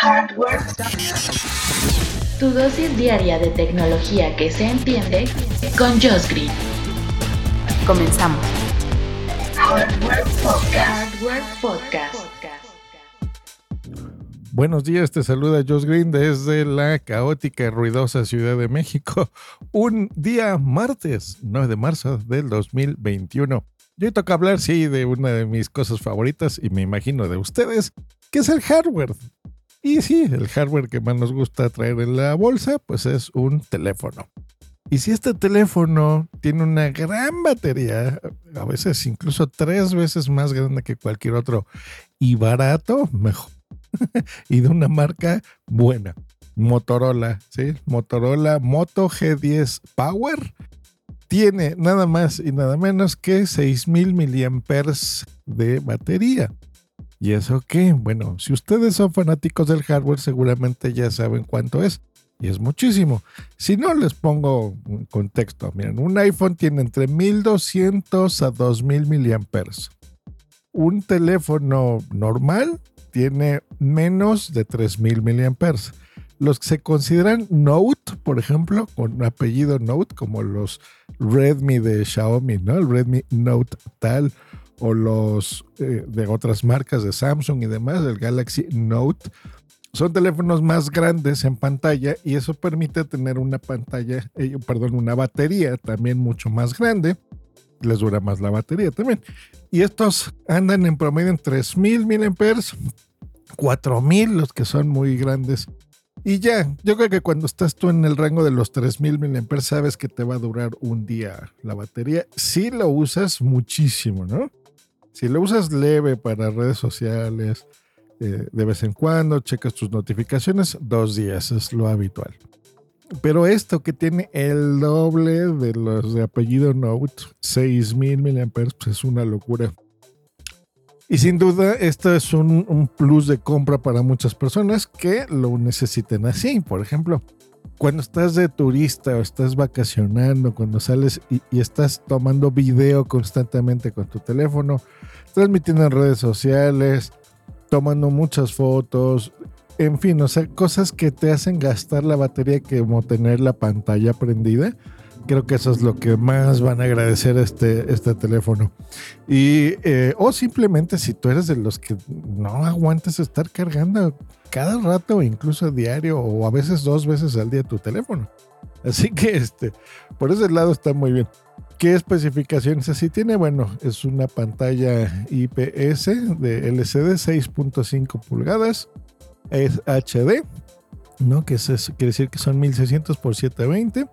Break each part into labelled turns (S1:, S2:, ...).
S1: Hardware. Tu dosis diaria de tecnología que se entiende con Josh Green.
S2: Comenzamos.
S1: Hardware Podcast. Hardware Podcast.
S3: Buenos días, te saluda Josh Green desde la caótica y ruidosa Ciudad de México. Un día martes, 9 de marzo del 2021. Y hoy toca hablar, sí, de una de mis cosas favoritas y me imagino de ustedes, que es el hardware. Y sí, el hardware que más nos gusta traer en la bolsa, pues es un teléfono. Y si este teléfono tiene una gran batería, a veces incluso tres veces más grande que cualquier otro, y barato, mejor. y de una marca buena. Motorola, ¿sí? Motorola Moto G10 Power tiene nada más y nada menos que 6000 miliamperes de batería. ¿Y eso qué? Bueno, si ustedes son fanáticos del hardware, seguramente ya saben cuánto es. Y es muchísimo. Si no, les pongo un contexto. Miren, un iPhone tiene entre 1200 a 2000 miliamperes. Un teléfono normal tiene menos de 3000 miliamperes. Los que se consideran Note, por ejemplo, con apellido Note, como los Redmi de Xiaomi, ¿no? El Redmi Note tal, o los eh, de otras marcas de Samsung y demás, el Galaxy Note, son teléfonos más grandes en pantalla y eso permite tener una pantalla, eh, perdón, una batería también mucho más grande. Les dura más la batería también. Y estos andan en promedio en 3000 mAh, 4000 los que son muy grandes y ya, yo creo que cuando estás tú en el rango de los 3000 mAh, sabes que te va a durar un día la batería. Si lo usas muchísimo, ¿no? Si lo usas leve para redes sociales, eh, de vez en cuando, checas tus notificaciones, dos días es lo habitual. Pero esto que tiene el doble de los de apellido Note, 6000 mAh, pues es una locura. Y sin duda, esto es un, plus de compra para muchas personas que lo necesiten así. Por ejemplo, cuando estás de turista o estás vacacionando, cuando sales y, estás tomando video constantemente con tu teléfono, transmitiendo en redes sociales, tomando muchas fotos, en fin, o sea, cosas que te hacen gastar la batería como tener la pantalla prendida Creo que eso es lo que más van a agradecer este, este teléfono. Y, eh, o simplemente si tú eres de los que no aguantas estar cargando cada rato, incluso diario, o a veces dos veces al día tu teléfono. Así que este, por ese lado está muy bien. ¿Qué especificaciones así tiene? Bueno, es una pantalla IPS de LCD 6.5 pulgadas, es HD, ¿no? Que es, quiere decir que son 1600 por 720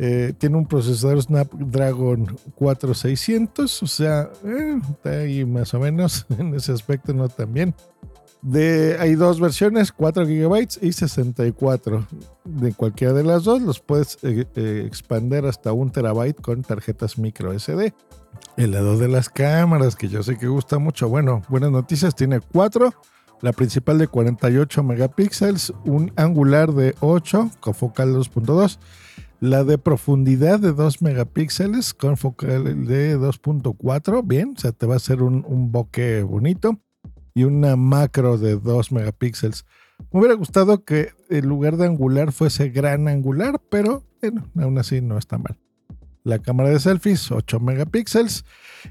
S3: eh, tiene un procesador Snapdragon 4600, o sea, eh, está ahí más o menos en ese aspecto, no tan bien. De, hay dos versiones, 4 GB y 64. De cualquiera de las dos los puedes eh, expander hasta un terabyte con tarjetas micro SD. El lado de las cámaras, que yo sé que gusta mucho. Bueno, buenas noticias, tiene 4. La principal de 48 megapíxeles, un angular de 8 con focal 2.2 la de profundidad de 2 megapíxeles con focal de 2.4, bien, o sea, te va a hacer un, un bokeh bonito. Y una macro de 2 megapíxeles. Me hubiera gustado que el lugar de angular fuese gran angular, pero bueno, aún así no está mal. La cámara de selfies, 8 megapíxeles.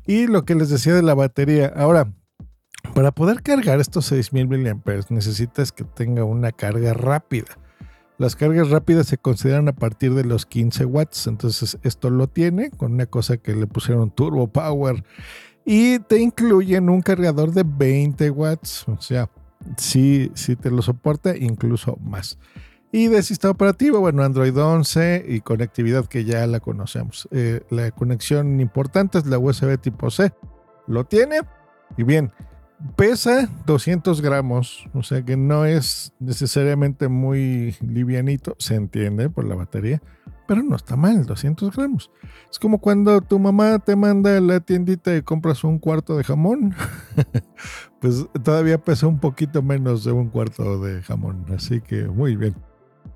S3: Y lo que les decía de la batería. Ahora, para poder cargar estos 6000 mAh necesitas que tenga una carga rápida. Las cargas rápidas se consideran a partir de los 15 watts, entonces esto lo tiene con una cosa que le pusieron Turbo Power y te incluyen un cargador de 20 watts, o sea, sí, sí te lo soporta, incluso más. Y de sistema operativo, bueno, Android 11 y conectividad que ya la conocemos. Eh, la conexión importante es la USB tipo C. Lo tiene. Y bien, Pesa 200 gramos, o sea que no es necesariamente muy livianito, se entiende por la batería, pero no está mal, 200 gramos. Es como cuando tu mamá te manda a la tiendita y compras un cuarto de jamón, pues todavía pesa un poquito menos de un cuarto de jamón, así que muy bien.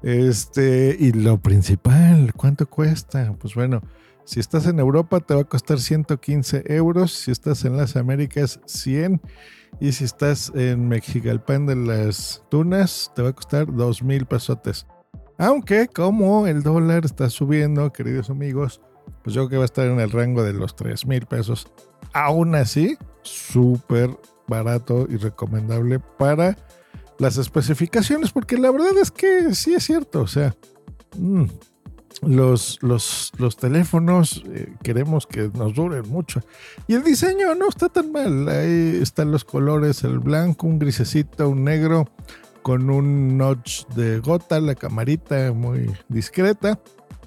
S3: Este, y lo principal, ¿cuánto cuesta? Pues bueno, si estás en Europa te va a costar 115 euros, si estás en las Américas 100 Y si estás en Mexigalpan de las Tunas, te va a costar dos mil pesotes. Aunque como el dólar está subiendo, queridos amigos, pues yo creo que va a estar en el rango de los tres mil pesos. Aún así, súper barato y recomendable para las especificaciones, porque la verdad es que sí es cierto, o sea, mm, los, los, los, teléfonos eh, queremos que nos duren mucho. Y el diseño no está tan mal. Ahí están los colores, el blanco, un grisecito, un negro, con un notch de gota, la camarita muy discreta.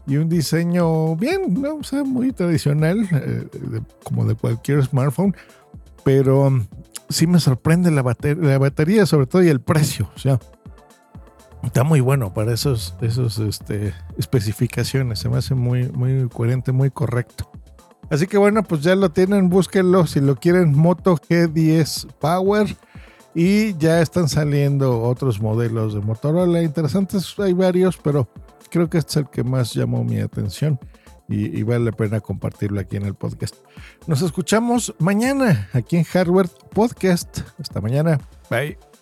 S3: Y un diseño bien, ¿no? o sea, muy tradicional, eh, como de cualquier smartphone. Pero sí me sorprende la, la batería, sobre todo, y el precio. O sea, está muy bueno para esos, esos este, especificaciones. Se me hace muy, muy coherente, muy correcto. Así que bueno, pues ya lo tienen, búsquenlo si lo quieren. Moto G10 Power. Y ya están saliendo otros modelos de Motorola interesantes. Hay varios, pero creo que este es el que más llamó mi atención y, vale la pena compartirlo aquí en el podcast. Nos escuchamos mañana aquí en Hardware Podcast. Hasta mañana. Bye.